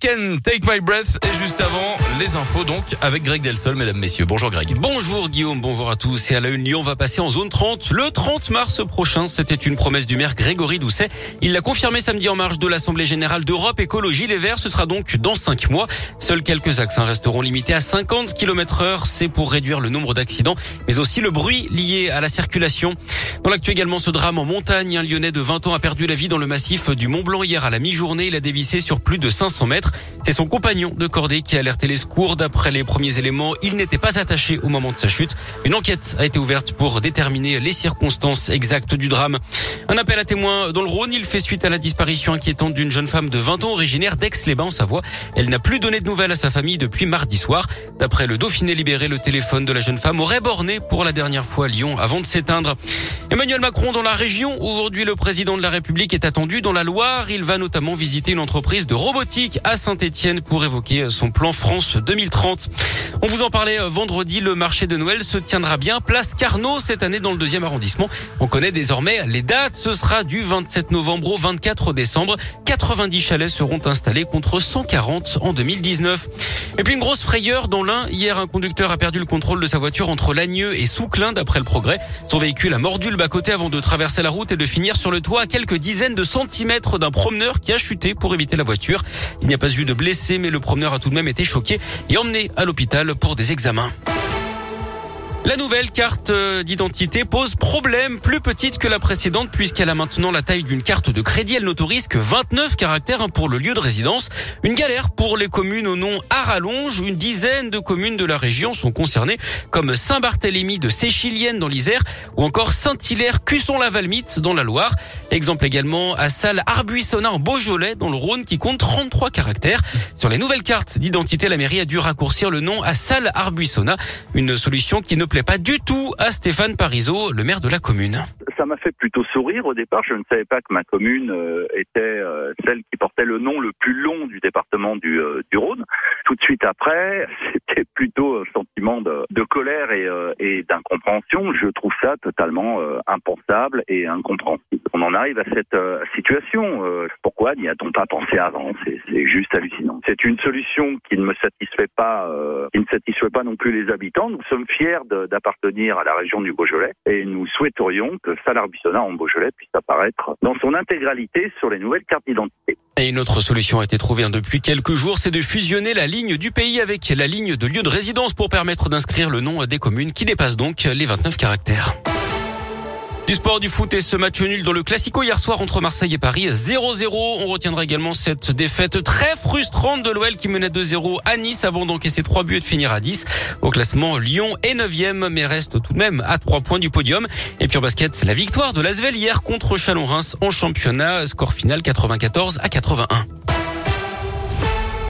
Can Take My Breath et juste avant les infos donc avec Greg Delsol mesdames messieurs. Bonjour Greg. Bonjour Guillaume, bonjour à tous. Et à la une Lyon va passer en zone 30 le 30 mars prochain. C'était une promesse du maire Grégory Doucet. Il l'a confirmé samedi en marge de l'Assemblée générale d'Europe Écologie Les Verts. Ce sera donc dans 5 mois. Seuls quelques axes resteront limités à 50 km heure. C'est pour réduire le nombre d'accidents mais aussi le bruit lié à la circulation. Dans l'actu également ce drame en montagne. Un Lyonnais de 20 ans a perdu la vie dans le massif du Mont Blanc hier à la mi-journée. Il a dévissé sur plus de 500 mètres. C'est son compagnon de cordée qui a alerté les secours. D'après les premiers éléments, il n'était pas attaché au moment de sa chute. Une enquête a été ouverte pour déterminer les circonstances exactes du drame. Un appel à témoins dans le Rhône. Il fait suite à la disparition inquiétante d'une jeune femme de 20 ans originaire d'Aix-les-Bains en Savoie. Elle n'a plus donné de nouvelles à sa famille depuis mardi soir. D'après le Dauphiné libéré, le téléphone de la jeune femme aurait borné pour la dernière fois Lyon avant de s'éteindre. Emmanuel Macron dans la région. Aujourd'hui, le président de la République est attendu dans la Loire. Il va notamment visiter une entreprise de robotique Saint-Etienne pour évoquer son plan France 2030. On vous en parlait euh, vendredi. Le marché de Noël se tiendra bien place Carnot cette année dans le deuxième arrondissement. On connaît désormais les dates. Ce sera du 27 novembre au 24 décembre. 90 chalets seront installés contre 140 en 2019. Et puis une grosse frayeur dans l'un. Hier, un conducteur a perdu le contrôle de sa voiture entre Lagneux et Souclin d'après le progrès. Son véhicule a mordu le bas-côté avant de traverser la route et de finir sur le toit à quelques dizaines de centimètres d'un promeneur qui a chuté pour éviter la voiture. Il n'y a pas eu de blessés, mais le promeneur a tout de même été choqué et emmené à l'hôpital pour des examens. La nouvelle carte euh, d'identité pose problème, plus petite que la précédente puisqu'elle a maintenant la taille d'une carte de crédit. Elle n'autorise que 29 caractères hein, pour le lieu de résidence. Une galère pour les communes au nom à rallonge. Une dizaine de communes de la région sont concernées comme Saint-Barthélemy de Séchilienne dans l'Isère ou encore Saint-Hilaire, Cusson-la-Valmite dans la Loire. Exemple également à Salle Arbuissonnat en Beaujolais dans le Rhône qui compte 33 caractères. Sur les nouvelles cartes d'identité, la mairie a dû raccourcir le nom à Salle Arbuissonnat, une solution qui ne plaît pas du tout à Stéphane Parizeau, le maire de la commune ça m'a fait plutôt sourire au départ. Je ne savais pas que ma commune euh, était euh, celle qui portait le nom le plus long du département du, euh, du Rhône. Suite après, c'était plutôt un sentiment de, de colère et, et d'incompréhension. Je trouve ça totalement impensable et incompréhensible. On en arrive à cette situation. pourquoi n'y a-t-on pas pensé avant? C'est juste hallucinant. C'est une solution qui ne me satisfait pas, qui ne satisfait pas non plus les habitants. Nous sommes fiers d'appartenir à la région du Beaujolais et nous souhaiterions que Salar-Buissonnat en Beaujolais puisse apparaître dans son intégralité sur les nouvelles cartes d'identité. Et une autre solution a été trouvée hein, depuis quelques jours, c'est de fusionner la ligne du pays avec la ligne de lieu de résidence pour permettre d'inscrire le nom des communes qui dépassent donc les 29 caractères. Du sport, du foot et ce match nul dans le Classico hier soir entre Marseille et Paris 0-0. On retiendra également cette défaite très frustrante de l'OL qui menait 2-0 à Nice avant d'encaisser 3 buts et de finir à 10. Au classement, Lyon est 9e mais reste tout de même à 3 points du podium. Et puis en basket, la victoire de l'Asvel hier contre Chalon-Reims en championnat. Score final 94 à 81.